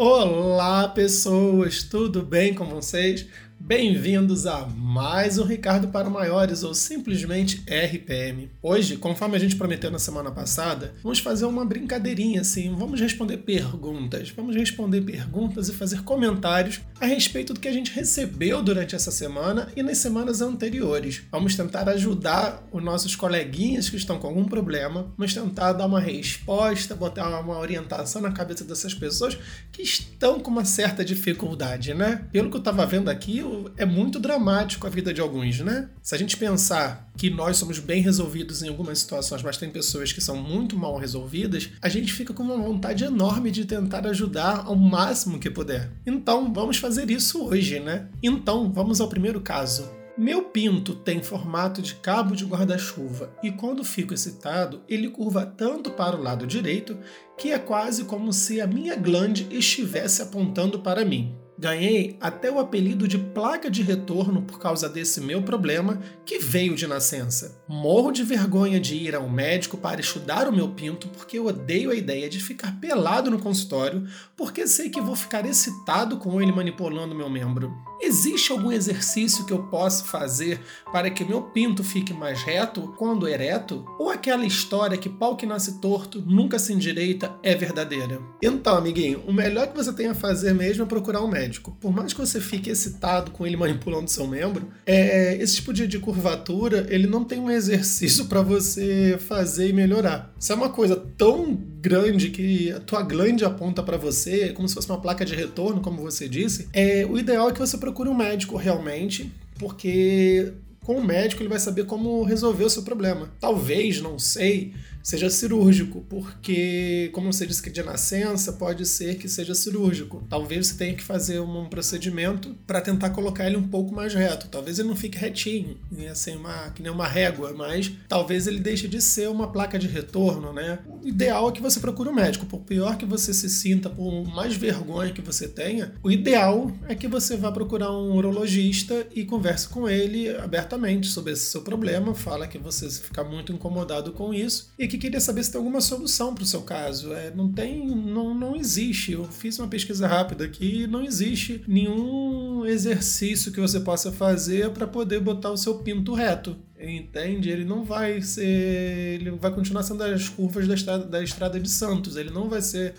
Olá, pessoas, tudo bem com vocês? Bem-vindos a mais um Ricardo para Maiores ou simplesmente RPM. Hoje, conforme a gente prometeu na semana passada, vamos fazer uma brincadeirinha assim, vamos responder perguntas. Vamos responder perguntas e fazer comentários a respeito do que a gente recebeu durante essa semana e nas semanas anteriores. Vamos tentar ajudar os nossos coleguinhas que estão com algum problema, vamos tentar dar uma resposta, botar uma orientação na cabeça dessas pessoas que estão com uma certa dificuldade, né? Pelo que eu estava vendo aqui, é muito dramático a vida de alguns, né? Se a gente pensar que nós somos bem resolvidos em algumas situações, mas tem pessoas que são muito mal resolvidas, a gente fica com uma vontade enorme de tentar ajudar ao máximo que puder. Então, vamos fazer isso hoje, né? Então, vamos ao primeiro caso. Meu pinto tem formato de cabo de guarda-chuva e quando fico excitado, ele curva tanto para o lado direito que é quase como se a minha glande estivesse apontando para mim. Ganhei até o apelido de placa de retorno por causa desse meu problema que veio de nascença. Morro de vergonha de ir ao médico para estudar o meu pinto porque eu odeio a ideia de ficar pelado no consultório porque sei que vou ficar excitado com ele manipulando meu membro. Existe algum exercício que eu possa fazer para que meu pinto fique mais reto quando ereto? Ou aquela história que pau que nasce torto nunca se endireita é verdadeira? Então, amiguinho, o melhor que você tem a fazer mesmo é procurar um médico. Por mais que você fique excitado com ele manipulando seu membro, é, esse tipo de, de curvatura ele não tem um exercício para você fazer e melhorar. Se é uma coisa tão grande que a tua glande aponta para você, como se fosse uma placa de retorno, como você disse, é, o ideal é que você procure um médico realmente, porque com o médico ele vai saber como resolver o seu problema. Talvez, não sei, seja cirúrgico, porque, como você disse que de nascença, pode ser que seja cirúrgico. Talvez você tenha que fazer um procedimento para tentar colocar ele um pouco mais reto. Talvez ele não fique retinho, assim, uma, que nem uma régua, mas talvez ele deixe de ser uma placa de retorno, né? O ideal é que você procure um médico. Por pior que você se sinta, por mais vergonha que você tenha, o ideal é que você vá procurar um urologista e converse com ele abertamente sobre esse seu problema, fala que você fica muito incomodado com isso e que queria saber se tem alguma solução para o seu caso. É, não tem, não, não existe. Eu fiz uma pesquisa rápida aqui, não existe nenhum exercício que você possa fazer para poder botar o seu pinto reto. Entende? Ele não vai ser. Ele vai continuar sendo as curvas da estrada, da estrada de Santos. Ele não vai ser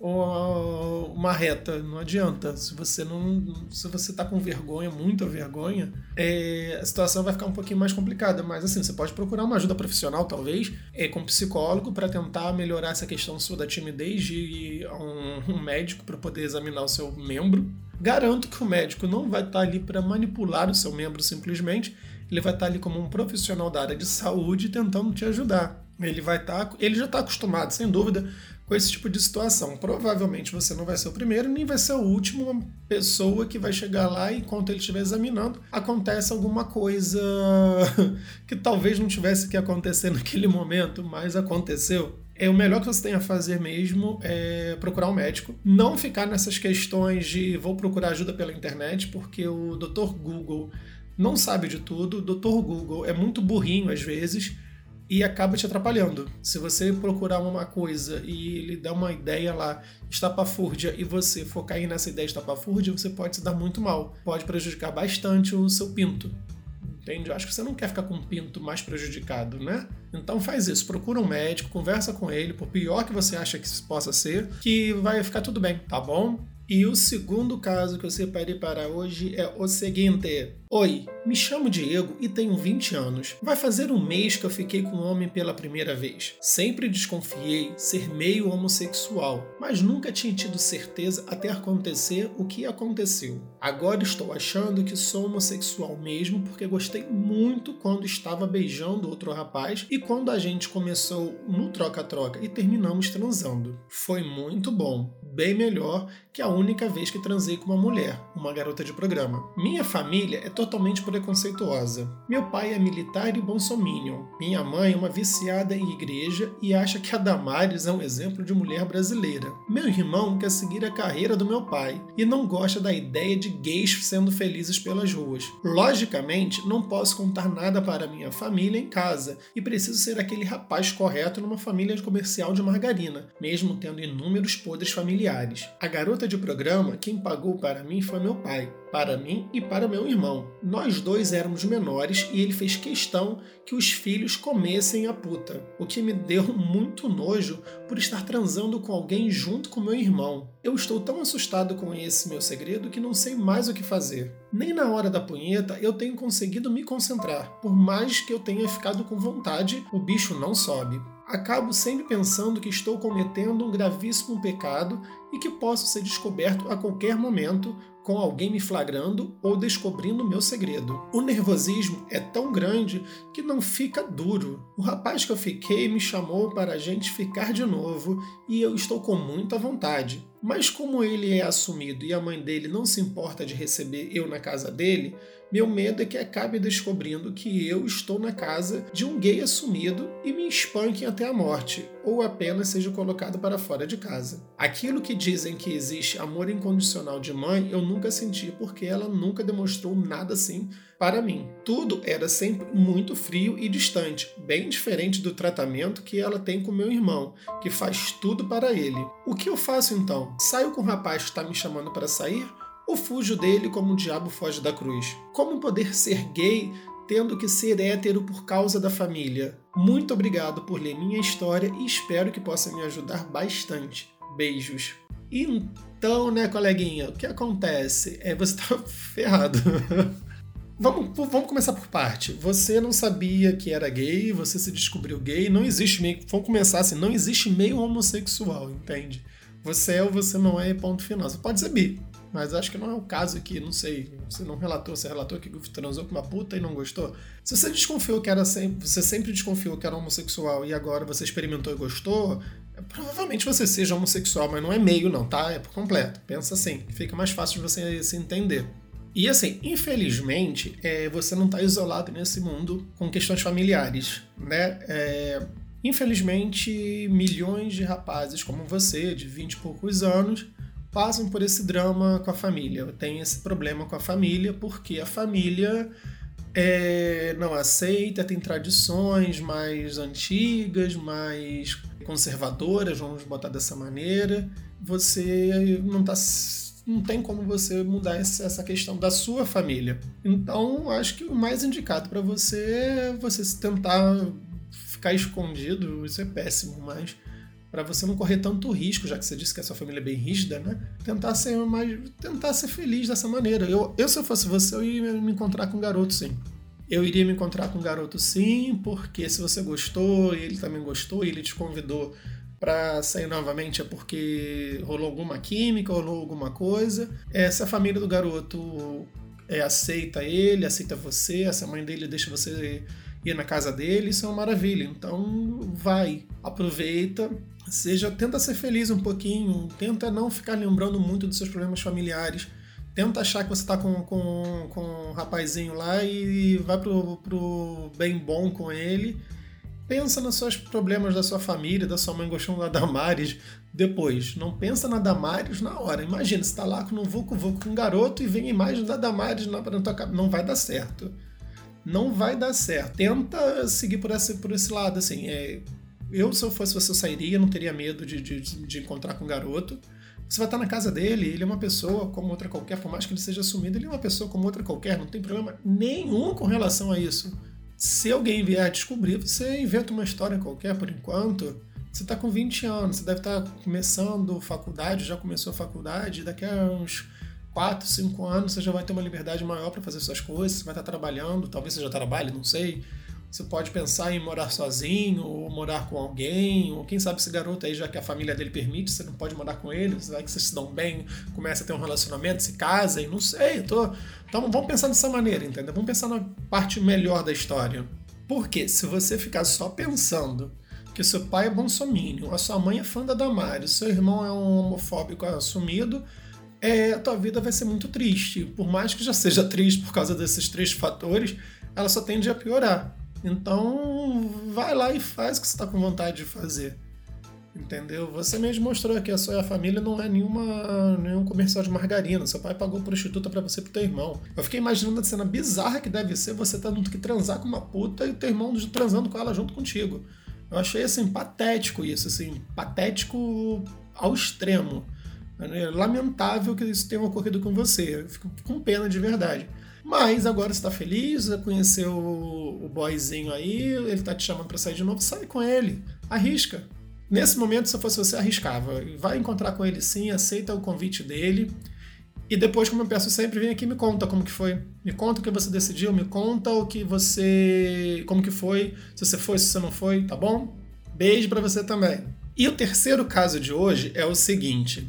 uma reta, não adianta. Se você não, se você tá com vergonha, muita vergonha, é, a situação vai ficar um pouquinho mais complicada. Mas assim, você pode procurar uma ajuda profissional, talvez, é, com um psicólogo, para tentar melhorar essa questão sua da timidez a um, um médico para poder examinar o seu membro. Garanto que o médico não vai estar tá ali para manipular o seu membro simplesmente, ele vai estar tá ali como um profissional da área de saúde tentando te ajudar. Ele vai estar, tá, ele já está acostumado, sem dúvida, com esse tipo de situação. Provavelmente você não vai ser o primeiro, nem vai ser o último pessoa que vai chegar lá e enquanto ele estiver examinando, acontece alguma coisa que talvez não tivesse que acontecer naquele momento, mas aconteceu. É o melhor que você tem a fazer mesmo é procurar um médico. Não ficar nessas questões de vou procurar ajuda pela internet, porque o Dr. Google não sabe de tudo. O Dr. Google é muito burrinho às vezes e acaba te atrapalhando. Se você procurar uma coisa e ele dá uma ideia lá estapafúrdia e você focar nessa ideia estapafúrdia, você pode se dar muito mal. Pode prejudicar bastante o seu pinto. Entende? Eu acho que você não quer ficar com um pinto mais prejudicado, né? Então faz isso, procura um médico, conversa com ele, por pior que você acha que possa ser, que vai ficar tudo bem, tá bom? E o segundo caso que eu separei para hoje é o seguinte: Oi, me chamo Diego e tenho 20 anos. Vai fazer um mês que eu fiquei com um homem pela primeira vez. Sempre desconfiei ser meio homossexual, mas nunca tinha tido certeza até acontecer o que aconteceu. Agora estou achando que sou homossexual mesmo porque gostei muito quando estava beijando outro rapaz e quando a gente começou no troca-troca e terminamos transando. Foi muito bom, bem melhor que a única vez que transei com uma mulher, uma garota de programa. Minha família é totalmente preconceituosa. Meu pai é militar e bolsominion. Minha mãe é uma viciada em igreja e acha que a Damares é um exemplo de mulher brasileira. Meu irmão quer seguir a carreira do meu pai e não gosta da ideia de gays sendo felizes pelas ruas. Logicamente, não posso contar nada para minha família em casa e preciso ser aquele rapaz correto numa família comercial de margarina, mesmo tendo inúmeros podres familiares. A garota de programa, quem pagou para mim foi meu pai para mim e para meu irmão. Nós dois éramos menores e ele fez questão que os filhos comessem a puta, o que me deu muito nojo por estar transando com alguém junto com meu irmão. Eu estou tão assustado com esse meu segredo que não sei mais o que fazer. Nem na hora da punheta eu tenho conseguido me concentrar. Por mais que eu tenha ficado com vontade, o bicho não sobe acabo sempre pensando que estou cometendo um gravíssimo pecado e que posso ser descoberto a qualquer momento com alguém me flagrando ou descobrindo meu segredo. O nervosismo é tão grande que não fica duro. O rapaz que eu fiquei me chamou para a gente ficar de novo e eu estou com muita vontade. Mas como ele é assumido e a mãe dele não se importa de receber eu na casa dele, meu medo é que acabe descobrindo que eu estou na casa de um gay assumido e me espanquem até a morte, ou apenas seja colocado para fora de casa. Aquilo que dizem que existe amor incondicional de mãe, eu nunca senti porque ela nunca demonstrou nada assim para mim. Tudo era sempre muito frio e distante, bem diferente do tratamento que ela tem com meu irmão, que faz tudo para ele. O que eu faço então? Saio com o rapaz que está me chamando para sair? Ou fujo dele como o diabo foge da cruz? Como poder ser gay tendo que ser hétero por causa da família? Muito obrigado por ler minha história e espero que possa me ajudar bastante. Beijos. Então, né, coleguinha, o que acontece? É você tá ferrado. vamos, vamos começar por parte. Você não sabia que era gay, você se descobriu gay, não existe meio. Vamos começar assim, não existe meio homossexual, entende? Você é ou você não é, ponto final. Você pode ser bi, mas acho que não é o caso aqui, não sei. Você não relatou, você relatou que transou com uma puta e não gostou? Se você desconfiou que era sempre. Você sempre desconfiou que era homossexual e agora você experimentou e gostou, provavelmente você seja homossexual, mas não é meio, não, tá? É por completo. Pensa assim, fica mais fácil de você se entender. E assim, infelizmente, é, você não está isolado nesse mundo com questões familiares, né? É, infelizmente, milhões de rapazes como você, de 20 e poucos anos, passam por esse drama com a família, tem esse problema com a família, porque a família é, não aceita, tem tradições mais antigas, mais conservadoras, vamos botar dessa maneira. Você não tá não tem como você mudar essa questão da sua família. Então, acho que o mais indicado para você é você tentar ficar escondido, isso é péssimo, mas para você não correr tanto risco, já que você disse que a sua família é bem rígida, né? Tentar ser mais, tentar ser feliz dessa maneira. Eu, eu se eu fosse você, eu ia me encontrar com um garoto, sim. Eu iria me encontrar com um garoto, sim, porque se você gostou e ele também gostou e ele te convidou para sair novamente é porque rolou alguma química, rolou alguma coisa. É, se a família do garoto é, aceita ele, aceita você, essa mãe dele deixa você ir na casa dele, isso é uma maravilha. Então vai, aproveita, seja, tenta ser feliz um pouquinho, tenta não ficar lembrando muito dos seus problemas familiares. Tenta achar que você está com, com, com um rapazinho lá e vai pro, pro bem bom com ele. Pensa nos seus problemas da sua família, da sua mãe gostando da Damares depois. Não pensa na Damares na hora. Imagina, você está lá com um vucu com um garoto e vem a imagem da Damares na, na tua cabeça. Não vai dar certo não vai dar certo. Tenta seguir por esse, por esse lado, assim. É, eu, se eu fosse você, eu sairia, não teria medo de, de, de encontrar com um garoto. Você vai estar na casa dele, ele é uma pessoa como outra qualquer, por mais que ele seja assumido, ele é uma pessoa como outra qualquer, não tem problema nenhum com relação a isso. Se alguém vier a descobrir, você inventa uma história qualquer por enquanto. Você está com 20 anos, você deve estar começando faculdade, já começou a faculdade, daqui a uns 4, 5 anos você já vai ter uma liberdade maior para fazer suas coisas, você vai estar trabalhando, talvez você já trabalhe, não sei. Você pode pensar em morar sozinho, ou morar com alguém, ou quem sabe esse garoto aí, já que a família dele permite, você não pode morar com ele, vai que vocês se dão bem, começa a ter um relacionamento, se casa, e não sei, tô... Então vamos pensar dessa maneira, entendeu? Vamos pensar na parte melhor da história. Porque se você ficar só pensando que seu pai é bonsomínio, a sua mãe é fã da Damares, seu irmão é um homofóbico assumido, é, a tua vida vai ser muito triste. Por mais que já seja triste por causa desses três fatores, ela só tende a piorar. Então, vai lá e faz o que você está com vontade de fazer. Entendeu? Você mesmo mostrou que a sua família não é nenhuma, nenhum comercial de margarina. Seu pai pagou prostituta para você e pro teu irmão. Eu fiquei imaginando a cena bizarra que deve ser você tendo que transar com uma puta e o teu irmão transando com ela junto contigo. Eu achei assim patético isso, assim, patético ao extremo. É lamentável que isso tenha ocorrido com você. Eu fico com pena de verdade. Mas agora você tá feliz, conheceu o boyzinho aí, ele tá te chamando para sair de novo, sai com ele. Arrisca. Nesse momento, se eu fosse você, arriscava. Vai encontrar com ele sim, aceita o convite dele. E depois, como eu peço sempre, vem aqui e me conta como que foi. Me conta o que você decidiu, me conta o que você. como que foi, se você foi, se você não foi, tá bom? Beijo para você também. E o terceiro caso de hoje é o seguinte: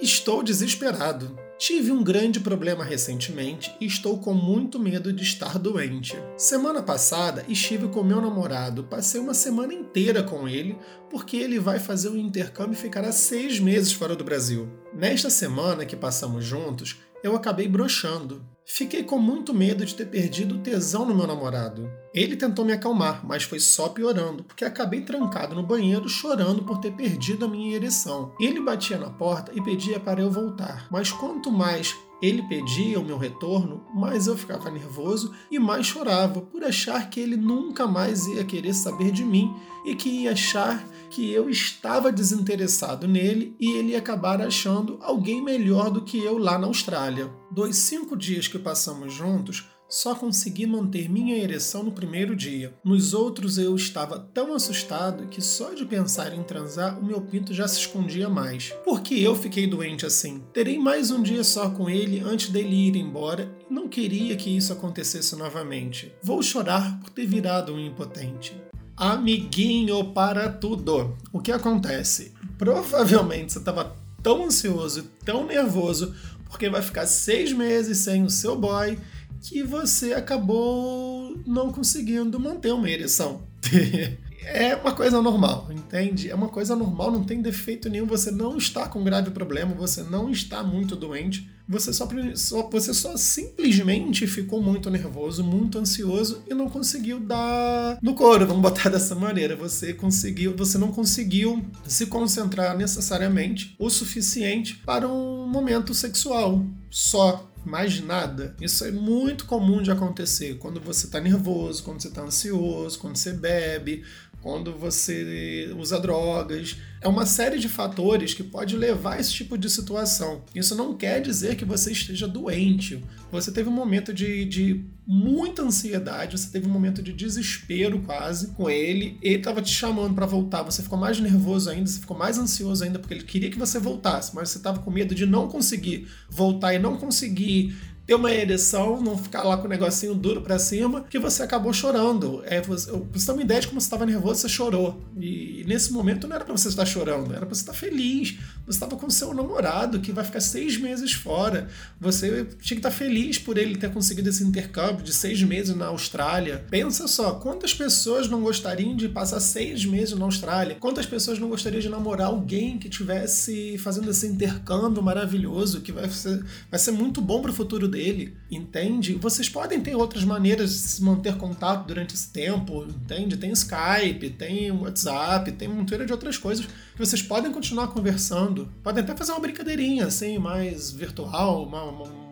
Estou desesperado. Tive um grande problema recentemente e estou com muito medo de estar doente. Semana passada estive com meu namorado, passei uma semana inteira com ele, porque ele vai fazer o intercâmbio e ficará seis meses fora do Brasil. Nesta semana que passamos juntos, eu acabei brochando. Fiquei com muito medo de ter perdido o tesão no meu namorado. Ele tentou me acalmar, mas foi só piorando, porque acabei trancado no banheiro chorando por ter perdido a minha ereção. Ele batia na porta e pedia para eu voltar, mas quanto mais ele pedia o meu retorno, mais eu ficava nervoso e mais chorava por achar que ele nunca mais ia querer saber de mim e que ia achar que eu estava desinteressado nele e ele ia acabar achando alguém melhor do que eu lá na Austrália. Dos cinco dias que passamos juntos, só consegui manter minha ereção no primeiro dia. Nos outros eu estava tão assustado que só de pensar em transar o meu pinto já se escondia mais. Por que eu fiquei doente assim? Terei mais um dia só com ele antes dele ir embora e não queria que isso acontecesse novamente. Vou chorar por ter virado um impotente. Amiguinho para tudo. O que acontece? Provavelmente você estava tão ansioso, tão nervoso, porque vai ficar seis meses sem o seu boy que você acabou não conseguindo manter uma ereção. é uma coisa normal, entende? É uma coisa normal, não tem defeito nenhum. Você não está com grave problema, você não está muito doente. Você só, só, você só simplesmente ficou muito nervoso, muito ansioso e não conseguiu dar no couro, vamos botar dessa maneira. Você conseguiu, você não conseguiu se concentrar necessariamente o suficiente para um momento sexual só mais nada. Isso é muito comum de acontecer quando você está nervoso, quando você está ansioso, quando você bebe, quando você usa drogas. É uma série de fatores que pode levar a esse tipo de situação. Isso não quer dizer que você esteja doente. Você teve um momento de, de muita ansiedade, você teve um momento de desespero quase com ele. Ele estava te chamando para voltar, você ficou mais nervoso ainda, você ficou mais ansioso ainda porque ele queria que você voltasse, mas você estava com medo de não conseguir voltar e não conseguir ter uma ereção, não ficar lá com o negocinho duro para cima, que você acabou chorando. É, você, você tem uma ideia de como você estava nervoso, você chorou. E, e, nesse momento não era para você estar chorando, era para você estar feliz. Você estava com seu namorado que vai ficar seis meses fora. Você tinha que estar feliz por ele ter conseguido esse intercâmbio de seis meses na Austrália. Pensa só, quantas pessoas não gostariam de passar seis meses na Austrália? Quantas pessoas não gostariam de namorar alguém que tivesse fazendo esse intercâmbio maravilhoso, que vai ser, vai ser muito bom para o futuro dele? entende? Vocês podem ter outras maneiras de se manter contato durante esse tempo, entende? Tem Skype, tem WhatsApp, tem uma de outras coisas que vocês podem continuar conversando. Podem até fazer uma brincadeirinha assim, mais virtual, uma, uma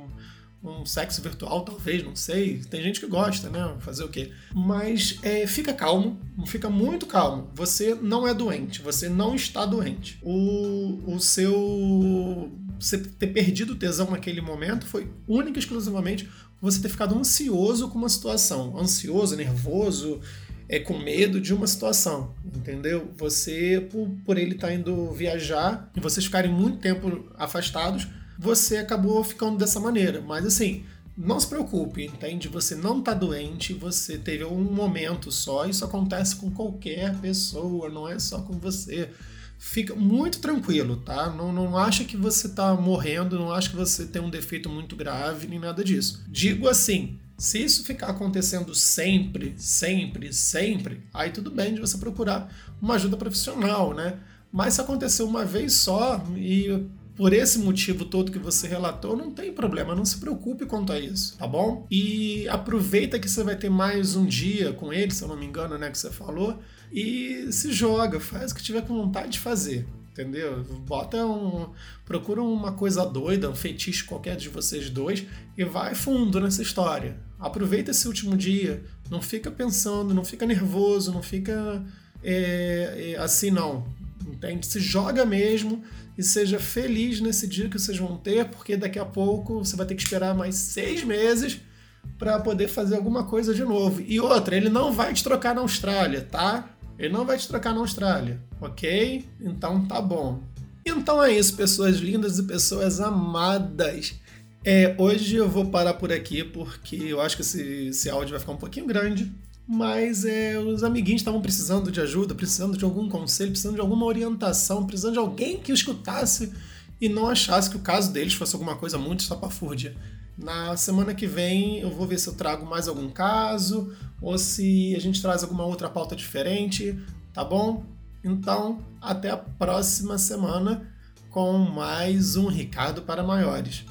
um sexo virtual, talvez, não sei. Tem gente que gosta, né? Fazer o quê? Mas é, fica calmo, fica muito calmo. Você não é doente, você não está doente. O, o seu. Você ter perdido o tesão naquele momento foi única e exclusivamente você ter ficado ansioso com uma situação. Ansioso, nervoso, é, com medo de uma situação, entendeu? Você, por, por ele estar tá indo viajar e vocês ficarem muito tempo afastados, você acabou ficando dessa maneira. Mas assim, não se preocupe, entende? Você não tá doente, você teve um momento só, isso acontece com qualquer pessoa, não é só com você. Fica muito tranquilo, tá? Não, não acha que você tá morrendo, não acha que você tem um defeito muito grave, nem nada disso. Digo assim, se isso ficar acontecendo sempre, sempre, sempre, aí tudo bem de você procurar uma ajuda profissional, né? Mas se aconteceu uma vez só e por esse motivo todo que você relatou, não tem problema, não se preocupe quanto a isso, tá bom? E aproveita que você vai ter mais um dia com ele, se eu não me engano, né, que você falou, e se joga, faz o que tiver com vontade de fazer entendeu? Bota um. Procura uma coisa doida, um feitiço qualquer de vocês dois e vai fundo nessa história. Aproveita esse último dia, não fica pensando, não fica nervoso, não fica é, é, assim, não. Entende? Se joga mesmo e seja feliz nesse dia que vocês vão ter, porque daqui a pouco você vai ter que esperar mais seis meses para poder fazer alguma coisa de novo. E outra, ele não vai te trocar na Austrália, tá? Ele não vai te trocar na Austrália, ok? Então tá bom. Então é isso, pessoas lindas e pessoas amadas. É, hoje eu vou parar por aqui porque eu acho que esse, esse áudio vai ficar um pouquinho grande. Mas é, os amiguinhos estavam precisando de ajuda, precisando de algum conselho, precisando de alguma orientação, precisando de alguém que escutasse e não achasse que o caso deles fosse alguma coisa muito estapafúrdia. Na semana que vem eu vou ver se eu trago mais algum caso ou se a gente traz alguma outra pauta diferente, tá bom? Então, até a próxima semana com mais um Ricardo para Maiores.